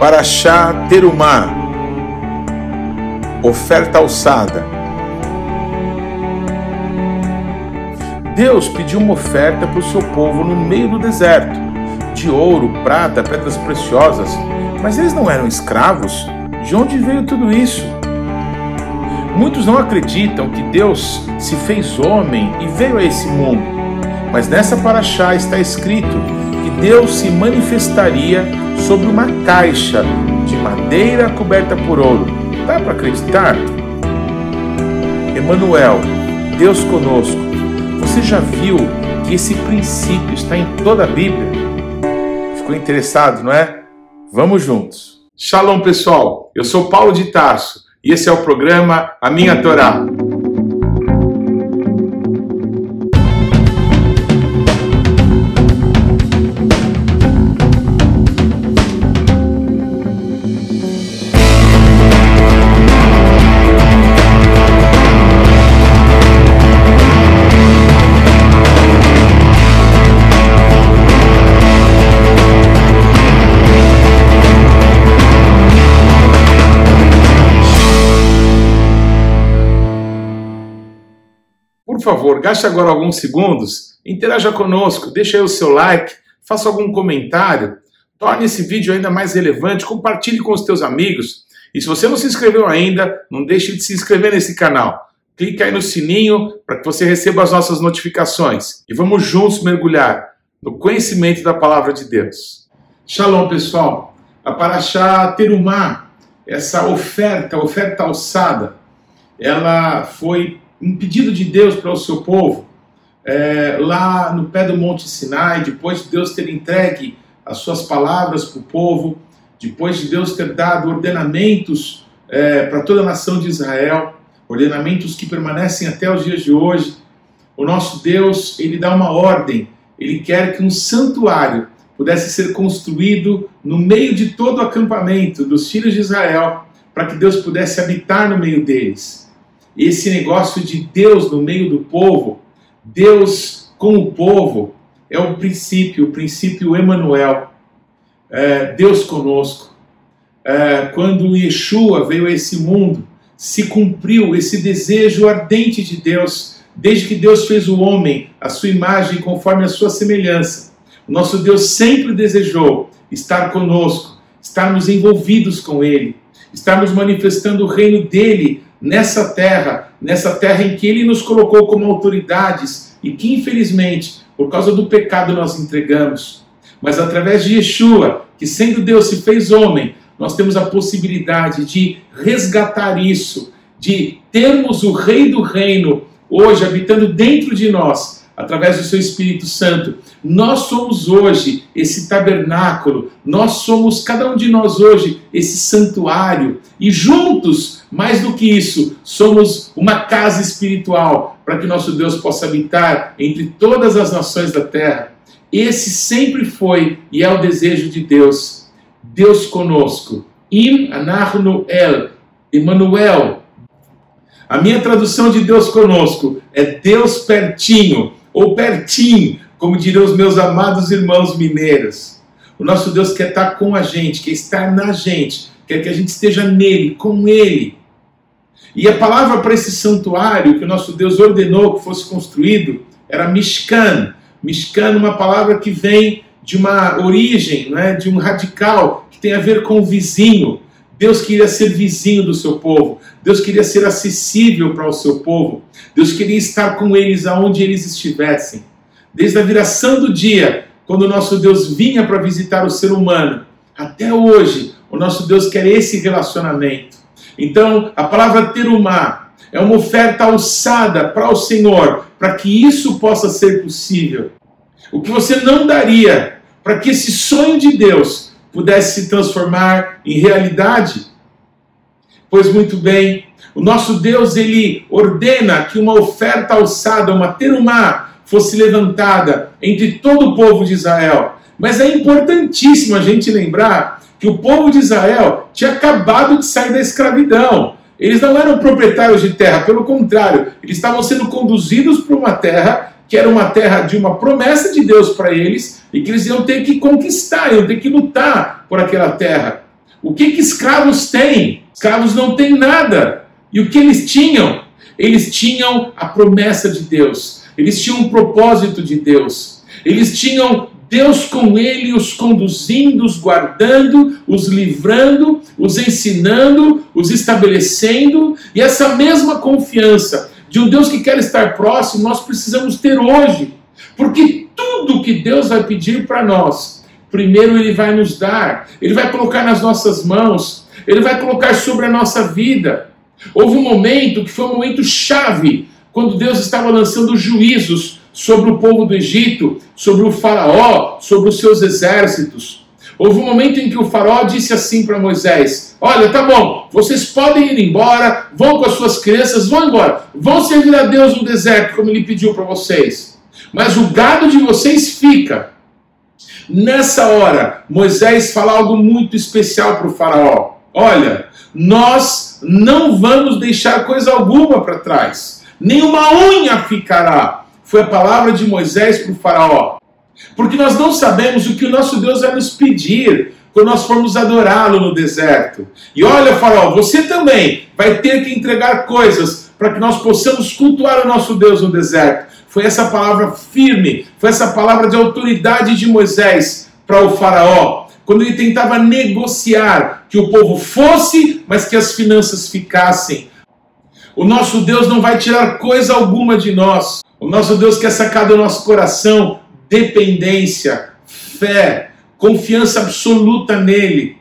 Paraxá Terumá, oferta alçada. Deus pediu uma oferta para o seu povo no meio do deserto, de ouro, prata, pedras preciosas, mas eles não eram escravos? De onde veio tudo isso? Muitos não acreditam que Deus se fez homem e veio a esse mundo, mas nessa paraxá está escrito que Deus se manifestaria sobre uma caixa de madeira coberta por ouro. Dá para acreditar? Emanuel, Deus conosco. Você já viu que esse princípio está em toda a Bíblia? Ficou interessado, não é? Vamos juntos. Shalom, pessoal. Eu sou Paulo de Tarso e esse é o programa A Minha Torá. Favor, gaste agora alguns segundos, interaja conosco, deixe aí o seu like, faça algum comentário, torne esse vídeo ainda mais relevante, compartilhe com os teus amigos. E se você não se inscreveu ainda, não deixe de se inscrever nesse canal. Clique aí no sininho para que você receba as nossas notificações. E vamos juntos mergulhar no conhecimento da palavra de Deus. Shalom, pessoal. A Paraxá Terumá, essa oferta, oferta alçada, ela foi um pedido de Deus para o seu povo, é, lá no pé do Monte Sinai, depois de Deus ter entregue as suas palavras para o povo, depois de Deus ter dado ordenamentos é, para toda a nação de Israel, ordenamentos que permanecem até os dias de hoje, o nosso Deus, ele dá uma ordem, ele quer que um santuário pudesse ser construído no meio de todo o acampamento dos filhos de Israel, para que Deus pudesse habitar no meio deles esse negócio de Deus no meio do povo, Deus com o povo, é o princípio, o princípio Emanuel, é, Deus conosco. É, quando Yeshua veio a esse mundo, se cumpriu esse desejo ardente de Deus, desde que Deus fez o homem, a sua imagem conforme a sua semelhança. O nosso Deus sempre desejou estar conosco, estarmos envolvidos com Ele, estarmos manifestando o reino dele nessa terra, nessa terra em que ele nos colocou como autoridades e que infelizmente, por causa do pecado, nós entregamos. Mas através de Yeshua, que sendo Deus se fez homem, nós temos a possibilidade de resgatar isso, de termos o Rei do Reino hoje habitando dentro de nós, através do seu Espírito Santo. Nós somos hoje esse tabernáculo, nós somos, cada um de nós hoje, esse santuário, e juntos mais do que isso, somos uma casa espiritual para que nosso Deus possa habitar entre todas as nações da terra. Esse sempre foi e é o desejo de Deus. Deus conosco. Im anarno el. Emmanuel. A minha tradução de Deus conosco é Deus pertinho, ou pertinho, como diriam os meus amados irmãos mineiros. O nosso Deus quer estar com a gente, quer estar na gente, quer que a gente esteja nele, com ele. E a palavra para esse santuário que o nosso Deus ordenou que fosse construído era Mishkan. Mishkan, uma palavra que vem de uma origem, né, de um radical, que tem a ver com o vizinho. Deus queria ser vizinho do seu povo. Deus queria ser acessível para o seu povo. Deus queria estar com eles aonde eles estivessem. Desde a viração do dia, quando o nosso Deus vinha para visitar o ser humano, até hoje, o nosso Deus quer esse relacionamento. Então, a palavra terumá é uma oferta alçada para o Senhor, para que isso possa ser possível. O que você não daria para que esse sonho de Deus pudesse se transformar em realidade? Pois muito bem, o nosso Deus ele ordena que uma oferta alçada, uma terumá, fosse levantada entre todo o povo de Israel. Mas é importantíssimo a gente lembrar que o povo de Israel tinha acabado de sair da escravidão. Eles não eram proprietários de terra, pelo contrário, eles estavam sendo conduzidos para uma terra que era uma terra de uma promessa de Deus para eles e que eles iam ter que conquistar, iam ter que lutar por aquela terra. O que, que escravos têm? Escravos não têm nada. E o que eles tinham? Eles tinham a promessa de Deus, eles tinham um propósito de Deus, eles tinham Deus com ele, os conduzindo, os guardando, os livrando, os ensinando, os estabelecendo, e essa mesma confiança de um Deus que quer estar próximo, nós precisamos ter hoje, porque tudo que Deus vai pedir para nós, primeiro Ele vai nos dar, Ele vai colocar nas nossas mãos, Ele vai colocar sobre a nossa vida. Houve um momento que foi um momento chave, quando Deus estava lançando juízos sobre o povo do Egito, sobre o Faraó, sobre os seus exércitos. Houve um momento em que o Faraó disse assim para Moisés: Olha, tá bom, vocês podem ir embora, vão com as suas crianças, vão embora, vão servir a Deus no deserto, como ele pediu para vocês. Mas o gado de vocês fica. Nessa hora, Moisés fala algo muito especial para o Faraó: Olha, nós não vamos deixar coisa alguma para trás, nenhuma unha ficará. Foi a palavra de Moisés para o Faraó. Porque nós não sabemos o que o nosso Deus vai nos pedir quando nós formos adorá-lo no deserto. E olha, Faraó, você também vai ter que entregar coisas para que nós possamos cultuar o nosso Deus no deserto. Foi essa palavra firme, foi essa palavra de autoridade de Moisés para o Faraó, quando ele tentava negociar que o povo fosse, mas que as finanças ficassem. O nosso Deus não vai tirar coisa alguma de nós. O nosso Deus quer sacar do nosso coração dependência, fé, confiança absoluta nele.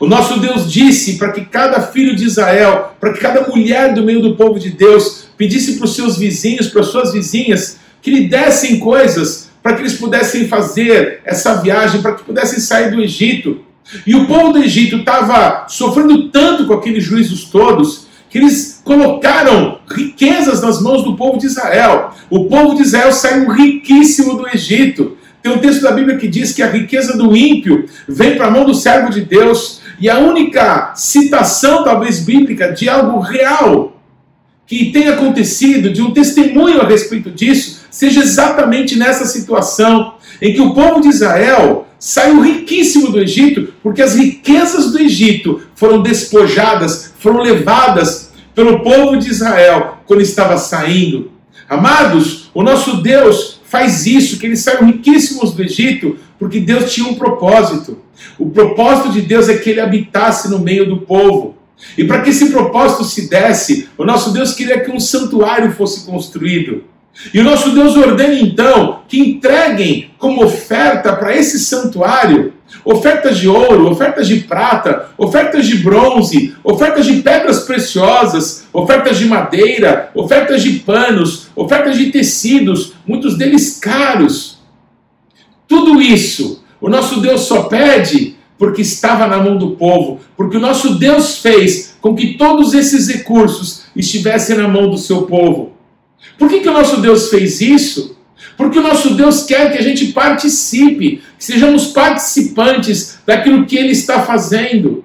O nosso Deus disse para que cada filho de Israel, para que cada mulher do meio do povo de Deus pedisse para os seus vizinhos, para as suas vizinhas, que lhe dessem coisas para que eles pudessem fazer essa viagem, para que pudessem sair do Egito. E o povo do Egito estava sofrendo tanto com aqueles juízos todos que eles colocaram riquezas nas mãos do povo de Israel. O povo de Israel saiu riquíssimo do Egito. Tem um texto da Bíblia que diz que a riqueza do ímpio vem para a mão do servo de Deus. E a única citação, talvez bíblica, de algo real que tenha acontecido, de um testemunho a respeito disso, seja exatamente nessa situação em que o povo de Israel saiu riquíssimo do Egito, porque as riquezas do Egito foram despojadas, foram levadas pelo povo de Israel quando estava saindo. Amados, o nosso Deus faz isso, que eles saíram riquíssimos do Egito, porque Deus tinha um propósito. O propósito de Deus é que ele habitasse no meio do povo. E para que esse propósito se desse, o nosso Deus queria que um santuário fosse construído. E o nosso Deus ordena então que entreguem como oferta para esse santuário ofertas de ouro, ofertas de prata, ofertas de bronze, ofertas de pedras preciosas, ofertas de madeira, ofertas de panos, ofertas de tecidos, muitos deles caros. Tudo isso o nosso Deus só pede porque estava na mão do povo, porque o nosso Deus fez com que todos esses recursos estivessem na mão do seu povo. Por que, que o nosso Deus fez isso? Porque o nosso Deus quer que a gente participe, que sejamos participantes daquilo que Ele está fazendo.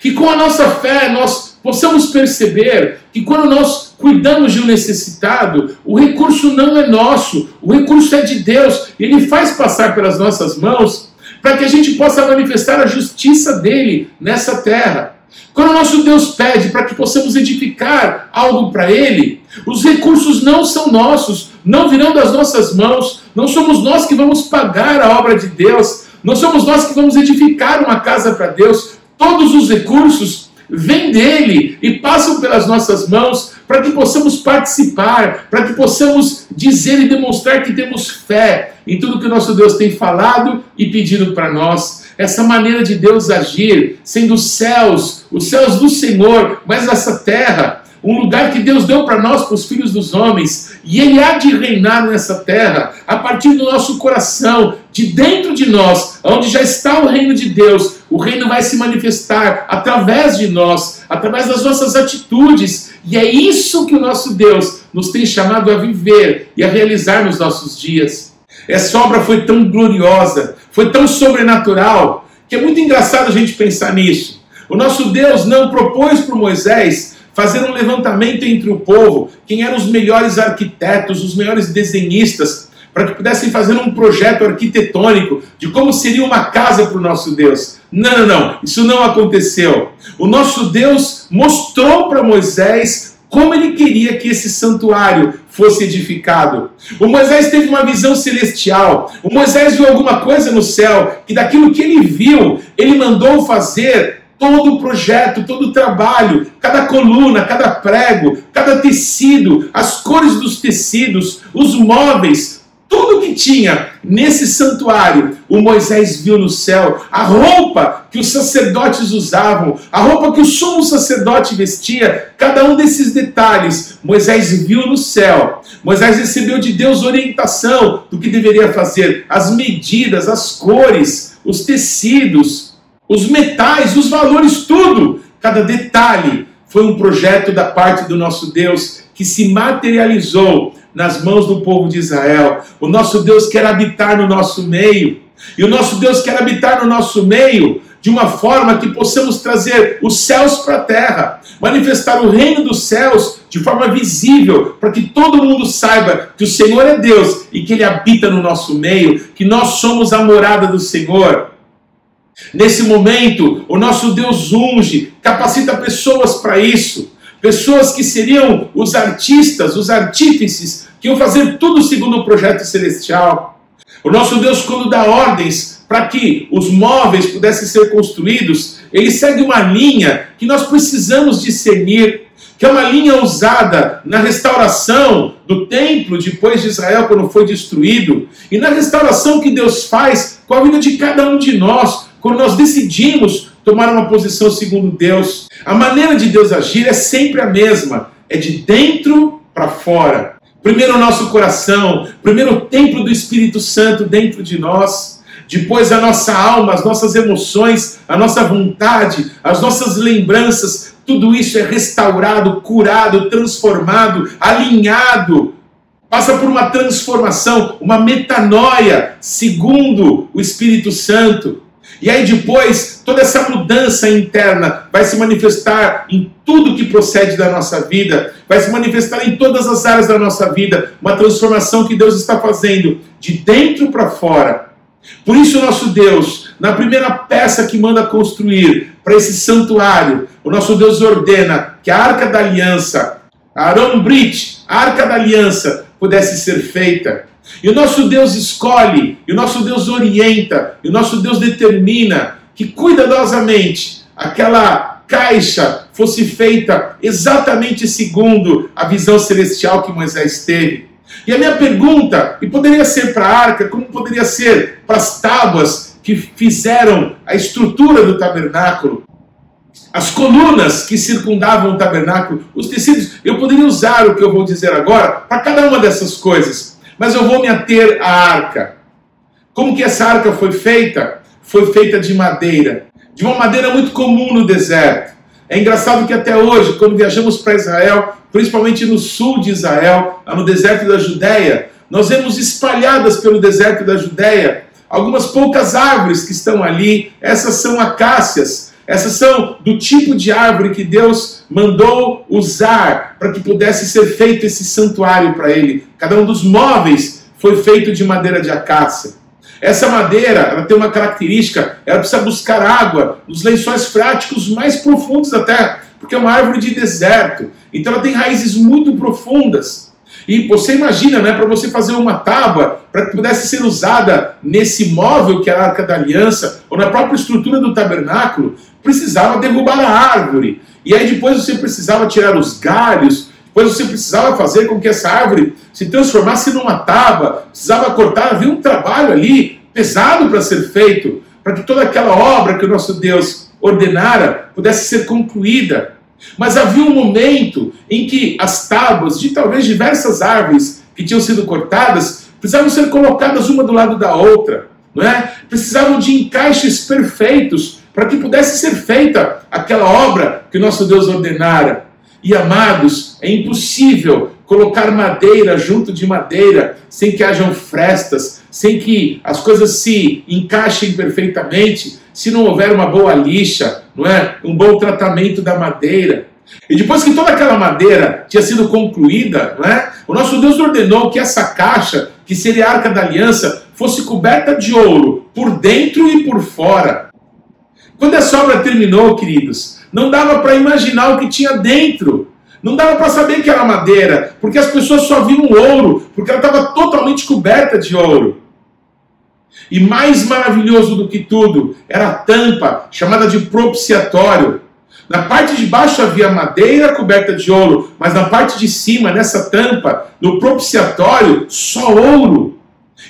Que com a nossa fé nós possamos perceber que quando nós cuidamos de um necessitado, o recurso não é nosso, o recurso é de Deus. Ele faz passar pelas nossas mãos para que a gente possa manifestar a justiça dele nessa terra. Quando o nosso Deus pede para que possamos edificar algo para Ele, os recursos não são nossos, não virão das nossas mãos, não somos nós que vamos pagar a obra de Deus, não somos nós que vamos edificar uma casa para Deus. Todos os recursos vêm dele e passam pelas nossas mãos para que possamos participar, para que possamos dizer e demonstrar que temos fé em tudo que o nosso Deus tem falado e pedido para nós. Essa maneira de Deus agir, sendo os céus, os céus do Senhor, mas essa terra, um lugar que Deus deu para nós, para os filhos dos homens, e Ele há de reinar nessa terra, a partir do nosso coração, de dentro de nós, onde já está o reino de Deus, o reino vai se manifestar através de nós, através das nossas atitudes, e é isso que o nosso Deus nos tem chamado a viver e a realizar nos nossos dias. Essa obra foi tão gloriosa, foi tão sobrenatural, que é muito engraçado a gente pensar nisso. O nosso Deus não propôs para Moisés fazer um levantamento entre o povo, quem eram os melhores arquitetos, os melhores desenhistas, para que pudessem fazer um projeto arquitetônico de como seria uma casa para o nosso Deus. Não, não, não, isso não aconteceu. O nosso Deus mostrou para Moisés como ele queria que esse santuário fosse edificado. O Moisés teve uma visão celestial. O Moisés viu alguma coisa no céu que daquilo que ele viu, ele mandou fazer todo o projeto, todo o trabalho, cada coluna, cada prego, cada tecido, as cores dos tecidos, os móveis, tudo que tinha nesse santuário, o Moisés viu no céu. A roupa que os sacerdotes usavam, a roupa que o sumo sacerdote vestia, cada um desses detalhes, Moisés viu no céu. Moisés recebeu de Deus orientação do que deveria fazer, as medidas, as cores, os tecidos, os metais, os valores, tudo, cada detalhe foi um projeto da parte do nosso Deus que se materializou nas mãos do povo de Israel. O nosso Deus quer habitar no nosso meio. E o nosso Deus quer habitar no nosso meio de uma forma que possamos trazer os céus para a terra, manifestar o reino dos céus de forma visível, para que todo mundo saiba que o Senhor é Deus e que Ele habita no nosso meio, que nós somos a morada do Senhor. Nesse momento, o nosso Deus unge, capacita pessoas para isso. Pessoas que seriam os artistas, os artífices, que iam fazer tudo segundo o projeto celestial. O nosso Deus, quando dá ordens para que os móveis pudessem ser construídos, ele segue uma linha que nós precisamos discernir, que é uma linha usada na restauração do templo depois de Israel, quando foi destruído, e na restauração que Deus faz com a vida de cada um de nós, quando nós decidimos tomar uma posição segundo Deus. A maneira de Deus agir é sempre a mesma, é de dentro para fora. Primeiro o nosso coração, primeiro o templo do Espírito Santo dentro de nós, depois a nossa alma, as nossas emoções, a nossa vontade, as nossas lembranças, tudo isso é restaurado, curado, transformado, alinhado. Passa por uma transformação, uma metanoia, segundo o Espírito Santo. E aí depois, toda essa mudança interna vai se manifestar em tudo que procede da nossa vida, vai se manifestar em todas as áreas da nossa vida, uma transformação que Deus está fazendo de dentro para fora. Por isso, nosso Deus, na primeira peça que manda construir para esse santuário, o nosso Deus ordena que a arca da aliança, a Aaron Brit, a arca da aliança, pudesse ser feita. E o nosso Deus escolhe, e o nosso Deus orienta, e o nosso Deus determina que cuidadosamente aquela caixa fosse feita exatamente segundo a visão celestial que Moisés teve. E a minha pergunta, e poderia ser para a arca, como poderia ser para as tábuas que fizeram a estrutura do tabernáculo, as colunas que circundavam o tabernáculo, os tecidos, eu poderia usar o que eu vou dizer agora para cada uma dessas coisas. Mas eu vou me ater à arca. Como que essa arca foi feita? Foi feita de madeira, de uma madeira muito comum no deserto. É engraçado que até hoje, quando viajamos para Israel, principalmente no sul de Israel, no deserto da Judéia, nós vemos espalhadas pelo deserto da Judéia algumas poucas árvores que estão ali. Essas são acácias, essas são do tipo de árvore que Deus mandou usar para que pudesse ser feito esse santuário para ele. Cada um dos móveis foi feito de madeira de acácia. Essa madeira ela tem uma característica, ela precisa buscar água nos lençóis freáticos mais profundos da terra, porque é uma árvore de deserto. Então ela tem raízes muito profundas. E você imagina, né, para você fazer uma tábua para que pudesse ser usada nesse móvel que é a Arca da Aliança, ou na própria estrutura do tabernáculo, precisava derrubar a árvore. E aí depois você precisava tirar os galhos, depois você precisava fazer com que essa árvore se transformasse numa tábua, precisava cortar, havia um trabalho ali pesado para ser feito, para que toda aquela obra que o nosso Deus ordenara pudesse ser concluída. Mas havia um momento em que as tábuas de talvez diversas árvores que tinham sido cortadas precisavam ser colocadas uma do lado da outra, não é? Precisavam de encaixes perfeitos para que pudesse ser feita aquela obra que o nosso Deus ordenara. E amados, é impossível colocar madeira junto de madeira sem que hajam frestas, sem que as coisas se encaixem perfeitamente, se não houver uma boa lixa, não é? Um bom tratamento da madeira. E depois que toda aquela madeira tinha sido concluída, né, o nosso Deus ordenou que essa caixa, que seria a arca da aliança, fosse coberta de ouro, por dentro e por fora. Quando essa obra terminou, queridos, não dava para imaginar o que tinha dentro. Não dava para saber que era madeira, porque as pessoas só viam ouro, porque ela estava totalmente coberta de ouro. E mais maravilhoso do que tudo era a tampa, chamada de propiciatório. Na parte de baixo havia madeira coberta de ouro, mas na parte de cima, nessa tampa, no propiciatório, só ouro.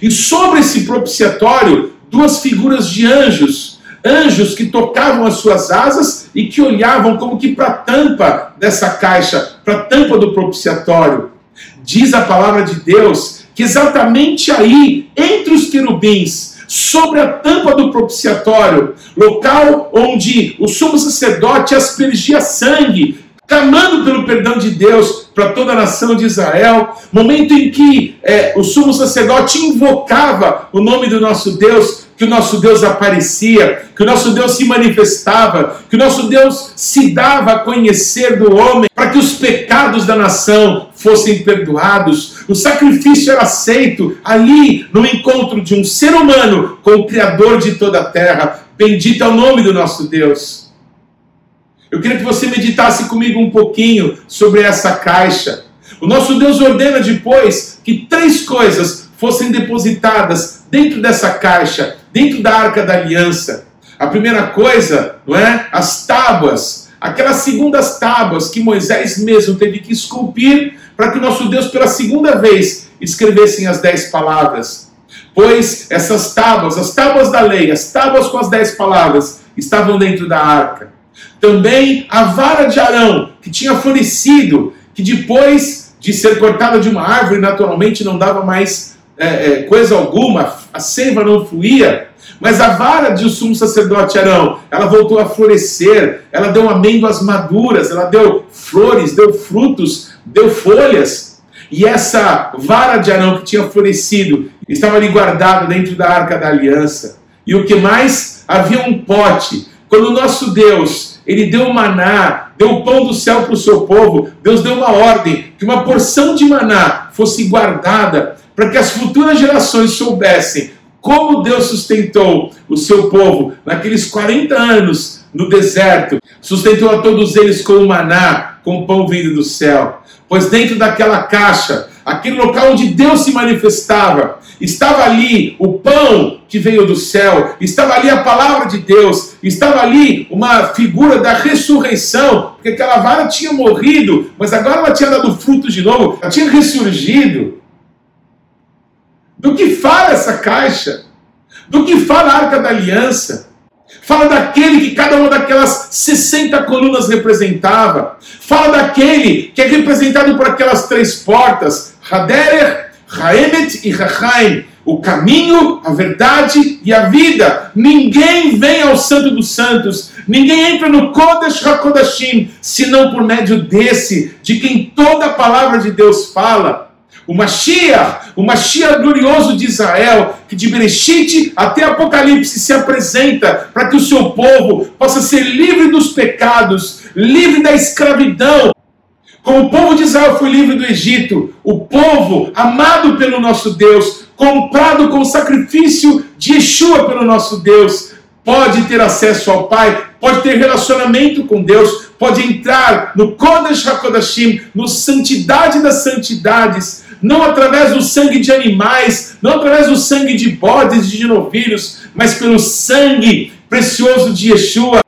E sobre esse propiciatório, duas figuras de anjos, anjos que tocavam as suas asas e que olhavam como que para a tampa dessa caixa, para a tampa do propiciatório. Diz a palavra de Deus que exatamente aí, entre os querubins, sobre a tampa do propiciatório, local onde o sumo sacerdote aspergia sangue, clamando pelo perdão de Deus para toda a nação de Israel, momento em que é, o sumo sacerdote invocava o nome do nosso Deus, que o nosso Deus aparecia, que o nosso Deus se manifestava, que o nosso Deus se dava a conhecer do homem, para que os pecados da nação fossem perdoados. O sacrifício era aceito ali no encontro de um ser humano com o Criador de toda a terra. Bendito é o nome do nosso Deus. Eu queria que você meditasse comigo um pouquinho sobre essa caixa. O nosso Deus ordena depois que três coisas fossem depositadas dentro dessa caixa, dentro da arca da aliança. A primeira coisa, não é? As tábuas, aquelas segundas tábuas que Moisés mesmo teve que esculpir para que nosso Deus, pela segunda vez, escrevessem as dez palavras. Pois essas tábuas, as tábuas da lei, as tábuas com as dez palavras, estavam dentro da arca. Também a vara de Arão, que tinha florescido, que depois de ser cortada de uma árvore, naturalmente não dava mais é, é, coisa alguma, a seiva não fluía, mas a vara de sumo sacerdote Arão, ela voltou a florescer, ela deu amêndoas maduras, ela deu flores, deu frutos, deu folhas. E essa vara de Arão que tinha florescido estava ali guardada dentro da arca da aliança. E o que mais? Havia um pote. Quando o nosso Deus, ele deu maná, deu o pão do céu para o seu povo, Deus deu uma ordem que uma porção de maná fosse guardada para que as futuras gerações soubessem como Deus sustentou o seu povo naqueles 40 anos no deserto, sustentou a todos eles com o maná, com o pão vindo do céu. Pois dentro daquela caixa, aquele local onde Deus se manifestava, estava ali o pão que veio do céu, estava ali a palavra de Deus, estava ali uma figura da ressurreição, porque aquela vara tinha morrido, mas agora ela tinha dado fruto de novo, ela tinha ressurgido. Do que fala essa caixa? Do que fala a arca da aliança? Fala daquele que cada uma daquelas 60 colunas representava. Fala daquele que é representado por aquelas três portas: Haderer, Haemet e Rachaim. O caminho, a verdade e a vida. Ninguém vem ao Santo dos Santos, ninguém entra no Kodesh HaKodashim, senão por médio desse, de quem toda a palavra de Deus fala o Mashiach, o Mashiach glorioso de Israel, que de Bereshit até Apocalipse se apresenta para que o seu povo possa ser livre dos pecados, livre da escravidão. Como o povo de Israel foi livre do Egito, o povo amado pelo nosso Deus, comprado com o sacrifício de Yeshua pelo nosso Deus, pode ter acesso ao Pai, pode ter relacionamento com Deus, pode entrar no Kodesh HaKodashim, no santidade das santidades, não através do sangue de animais, não através do sangue de bodes e de novilhos, mas pelo sangue precioso de Yeshua.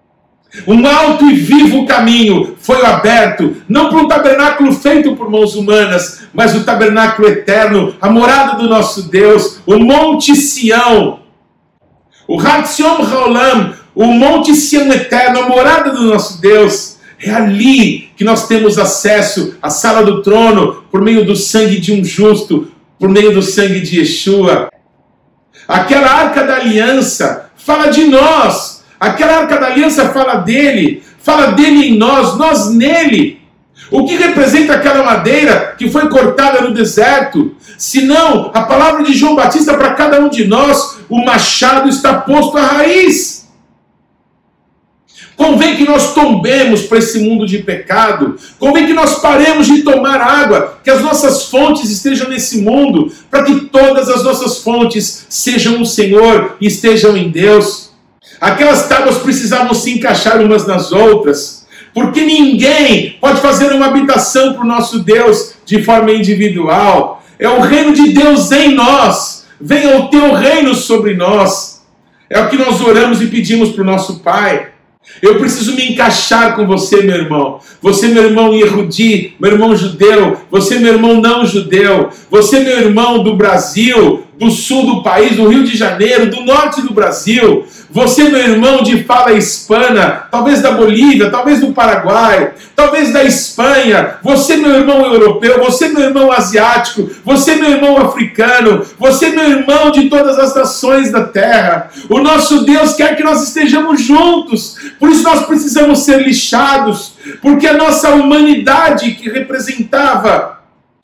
Um alto e vivo caminho foi aberto, não para um tabernáculo feito por mãos humanas, mas o tabernáculo eterno, a morada do nosso Deus, o Monte Sião, o Hatzion Haolam, o Monte Sião eterno, a morada do nosso Deus. É ali que nós temos acesso à sala do trono por meio do sangue de um justo, por meio do sangue de Yeshua. Aquela arca da aliança fala de nós. Aquela arca da aliança fala dele, fala dele em nós, nós nele. O que representa aquela madeira que foi cortada no deserto? Senão, a palavra de João Batista para cada um de nós, o machado está posto à raiz. Convém que nós tombemos para esse mundo de pecado. Convém que nós paremos de tomar água, que as nossas fontes estejam nesse mundo, para que todas as nossas fontes sejam o Senhor e estejam em Deus. Aquelas tábuas precisavam se encaixar umas nas outras, porque ninguém pode fazer uma habitação para o nosso Deus de forma individual. É o reino de Deus em nós. Venha o teu reino sobre nós. É o que nós oramos e pedimos para o nosso Pai. Eu preciso me encaixar com você, meu irmão. Você, meu irmão Yehudi, meu irmão judeu. Você, meu irmão não judeu. Você, meu irmão do Brasil, do sul do país, do Rio de Janeiro, do norte do Brasil. Você, meu irmão de fala hispana, talvez da Bolívia, talvez do Paraguai, talvez da Espanha. Você, meu irmão europeu. Você, meu irmão asiático. Você, meu irmão africano. Você, meu irmão de todas as nações da terra. O nosso Deus quer que nós estejamos juntos. Por isso nós precisamos ser lixados. Porque a nossa humanidade que representava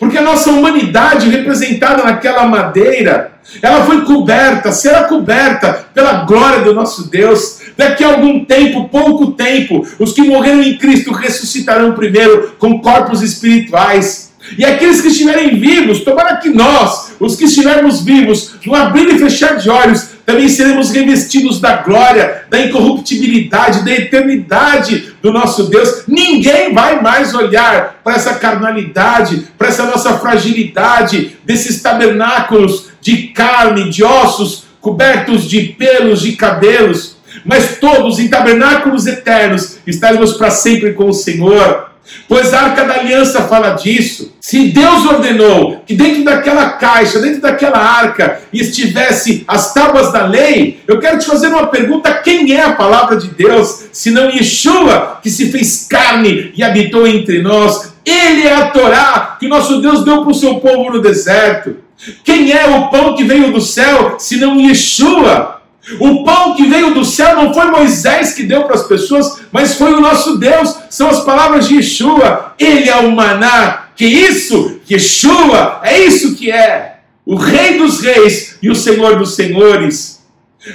porque a nossa humanidade representada naquela madeira, ela foi coberta, será coberta pela glória do nosso Deus. Daqui a algum tempo, pouco tempo, os que morreram em Cristo ressuscitarão primeiro com corpos espirituais. E aqueles que estiverem vivos, tomara que nós, os que estivermos vivos, no abrir e fechar de olhos, também seremos revestidos da glória, da incorruptibilidade, da eternidade do nosso Deus. Ninguém vai mais olhar para essa carnalidade, para essa nossa fragilidade, desses tabernáculos de carne, de ossos, cobertos de pelos, de cabelos, mas todos em tabernáculos eternos estaremos para sempre com o Senhor. Pois a arca da aliança fala disso. Se Deus ordenou que dentro daquela caixa, dentro daquela arca, estivesse as tábuas da lei, eu quero te fazer uma pergunta: quem é a palavra de Deus? Se não Yeshua, que se fez carne e habitou entre nós. Ele é a Torá que nosso Deus deu para o seu povo no deserto. Quem é o pão que veio do céu, se não Yeshua? O pão que veio do céu não foi Moisés que deu para as pessoas, mas foi o nosso Deus. São as palavras de Yeshua. Ele é o maná. Que isso? Yeshua é isso que é. O Rei dos Reis e o Senhor dos Senhores.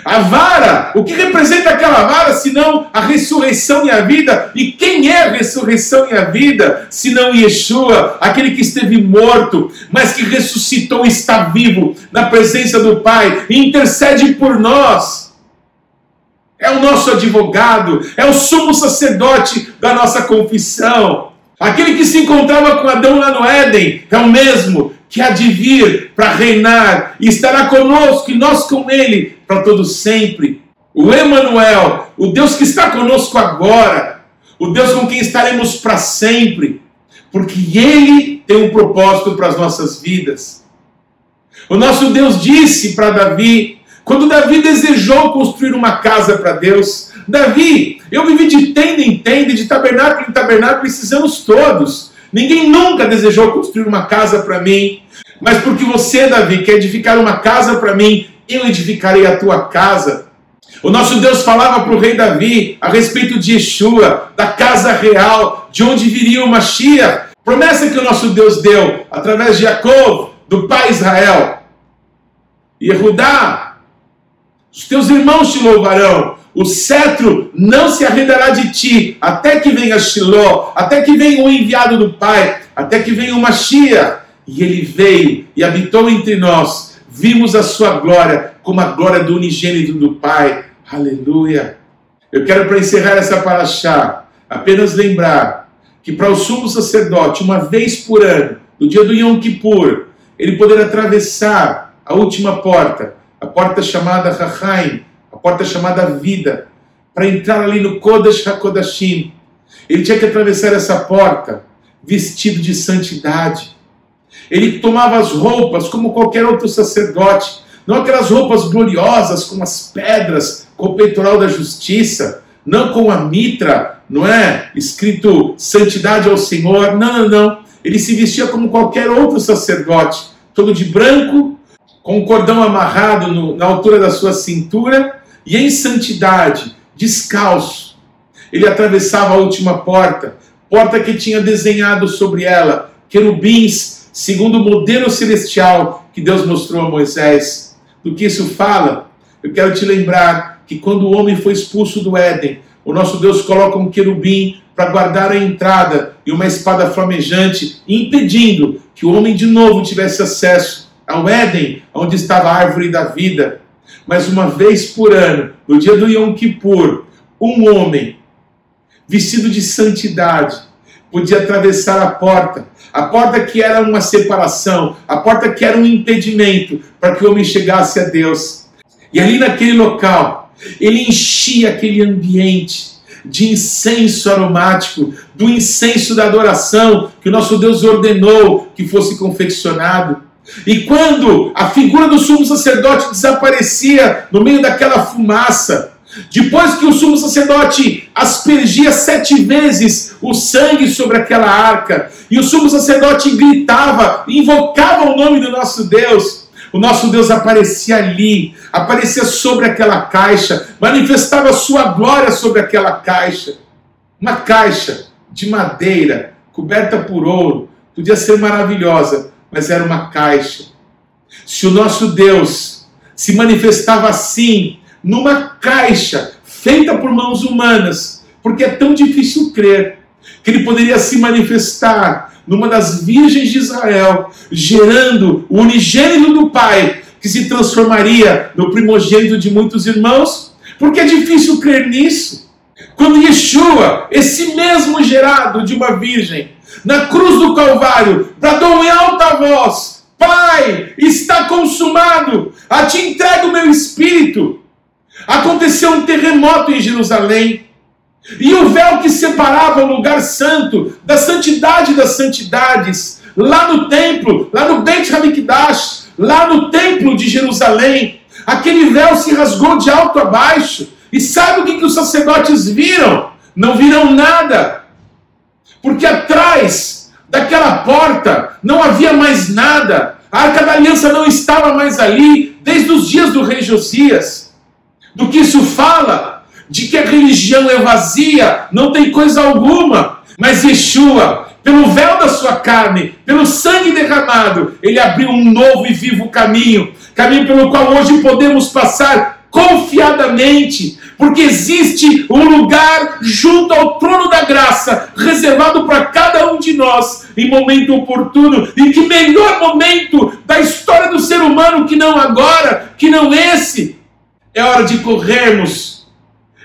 A vara, o que representa aquela vara senão a ressurreição e a vida? E quem é a ressurreição e a vida senão Yeshua, aquele que esteve morto, mas que ressuscitou e está vivo na presença do Pai e intercede por nós? É o nosso advogado, é o sumo sacerdote da nossa confissão. Aquele que se encontrava com Adão lá no Éden é o mesmo que há de vir para reinar e estará conosco e nós com ele para todo sempre. O Emanuel, o Deus que está conosco agora, o Deus com quem estaremos para sempre, porque ele tem um propósito para as nossas vidas. O nosso Deus disse para Davi, quando Davi desejou construir uma casa para Deus, Davi, eu vivi de tenda em tenda, de tabernáculo em tabernáculo esses anos todos. Ninguém nunca desejou construir uma casa para mim. Mas porque você, Davi, quer edificar uma casa para mim, eu edificarei a tua casa. O nosso Deus falava para o rei Davi a respeito de Yeshua, da casa real, de onde viria o Mashiach. Promessa que o nosso Deus deu através de Jacob, do pai Israel. Yehudá, os teus irmãos te louvarão. O cetro não se arredará de ti, até que venha Shiló, até que venha o enviado do Pai, até que venha o Mashiach. E ele veio e habitou entre nós. Vimos a sua glória como a glória do unigênito do Pai. Aleluia. Eu quero, para encerrar essa paraxá, apenas lembrar que para o sumo sacerdote, uma vez por ano, no dia do Yom Kippur, ele poder atravessar a última porta, a porta chamada Rahaim, a porta chamada Vida, para entrar ali no Kodesh HaKodashim. Ele tinha que atravessar essa porta vestido de santidade, ele tomava as roupas como qualquer outro sacerdote, não aquelas roupas gloriosas com as pedras, com o peitoral da justiça, não com a mitra, não é? Escrito santidade ao Senhor. Não, não, não. Ele se vestia como qualquer outro sacerdote, todo de branco, com um cordão amarrado no, na altura da sua cintura e em santidade, descalço. Ele atravessava a última porta, porta que tinha desenhado sobre ela querubins segundo o modelo celestial que Deus mostrou a Moisés. Do que isso fala? Eu quero te lembrar que quando o homem foi expulso do Éden, o nosso Deus coloca um querubim para guardar a entrada e uma espada flamejante, impedindo que o homem de novo tivesse acesso ao Éden, onde estava a árvore da vida. Mas uma vez por ano, no dia do Yom Kippur, um homem vestido de santidade podia atravessar a porta, a porta que era uma separação, a porta que era um impedimento para que o homem chegasse a Deus. E ali naquele local, ele enchia aquele ambiente de incenso aromático, do incenso da adoração que o nosso Deus ordenou que fosse confeccionado. E quando a figura do sumo sacerdote desaparecia no meio daquela fumaça, depois que o sumo sacerdote aspergia sete vezes o sangue sobre aquela arca, e o sumo sacerdote gritava, invocava o nome do nosso Deus, o nosso Deus aparecia ali, aparecia sobre aquela caixa, manifestava sua glória sobre aquela caixa. Uma caixa de madeira, coberta por ouro, podia ser maravilhosa, mas era uma caixa. Se o nosso Deus se manifestava assim, numa caixa feita por mãos humanas, porque é tão difícil crer que ele poderia se manifestar numa das virgens de Israel, gerando o unigênito do Pai, que se transformaria no primogênito de muitos irmãos, porque é difícil crer nisso. Quando Yeshua, esse mesmo gerado de uma virgem, na cruz do Calvário, bradou em alta voz: Pai, está consumado, a te entrego o meu espírito. Aconteceu um terremoto em Jerusalém. E o véu que separava o lugar santo da santidade das santidades, lá no templo, lá no Beit Hamikdash, lá no templo de Jerusalém, aquele véu se rasgou de alto a baixo. E sabe o que, que os sacerdotes viram? Não viram nada. Porque atrás daquela porta não havia mais nada. A arca da aliança não estava mais ali desde os dias do rei Josias. Do que isso fala? De que a religião é vazia, não tem coisa alguma. Mas Yeshua, pelo véu da sua carne, pelo sangue derramado, ele abriu um novo e vivo caminho caminho pelo qual hoje podemos passar confiadamente, porque existe um lugar junto ao trono da graça, reservado para cada um de nós em momento oportuno. E que melhor momento da história do ser humano que não agora, que não esse. É hora de corrermos,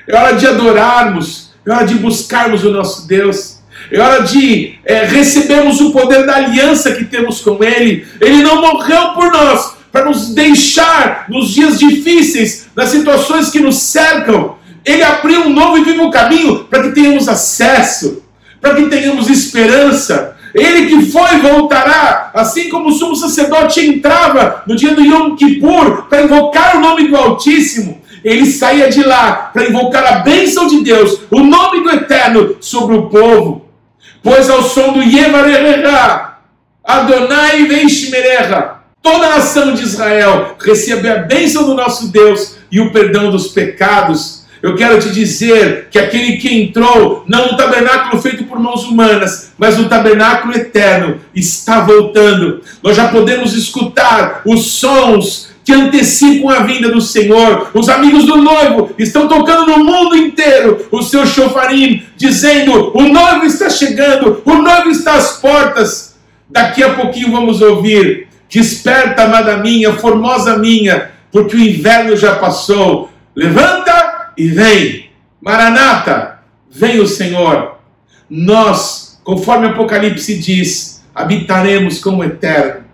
é hora de adorarmos, é hora de buscarmos o nosso Deus. É hora de é, recebermos o poder da aliança que temos com Ele. Ele não morreu por nós para nos deixar nos dias difíceis, nas situações que nos cercam. Ele abriu um novo e vivo caminho para que tenhamos acesso, para que tenhamos esperança. Ele que foi voltará, assim como o sumo sacerdote entrava no dia do Yom Kippur para invocar o nome do Altíssimo ele saía de lá para invocar a bênção de Deus, o nome do Eterno sobre o povo. Pois ao som do Yevarereha, Adonai Veishmereha, toda a nação de Israel recebe a bênção do nosso Deus e o perdão dos pecados. Eu quero te dizer que aquele que entrou, não no tabernáculo feito por mãos humanas, mas no tabernáculo eterno, está voltando. Nós já podemos escutar os sons que antecipam a vinda do Senhor. Os amigos do noivo estão tocando no mundo inteiro o seu chofarim, dizendo: O noivo está chegando, o noivo está às portas. Daqui a pouquinho vamos ouvir: Desperta, amada minha, formosa minha, porque o inverno já passou. Levanta e vem. Maranata, vem o Senhor. Nós, conforme Apocalipse diz, habitaremos como eterno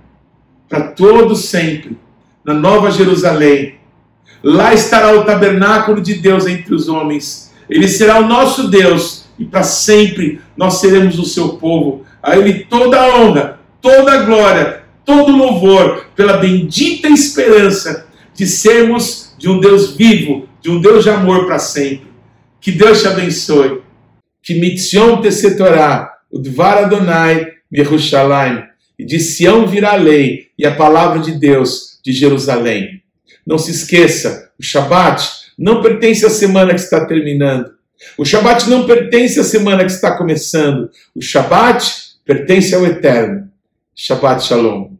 para todo sempre na Nova Jerusalém. Lá estará o tabernáculo de Deus entre os homens. Ele será o nosso Deus e para sempre nós seremos o seu povo. A Ele toda a honra, toda a glória, todo o louvor pela bendita esperança de sermos de um Deus vivo, de um Deus de amor para sempre. Que Deus te abençoe. Que mitzion te Torá, o Dvar Adonai, Yerushalayim. E de Sião virá a lei e a palavra de Deus de Jerusalém. Não se esqueça, o Shabat não pertence à semana que está terminando. O Shabat não pertence à semana que está começando. O Shabat pertence ao Eterno. Shabbat Shalom.